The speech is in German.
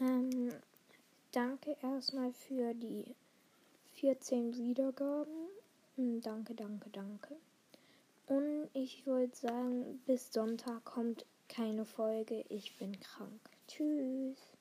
Ähm, danke erstmal für die 14 Wiedergaben. Hm, danke, danke, danke. Und ich wollte sagen, bis Sonntag kommt keine Folge. Ich bin krank. Tschüss.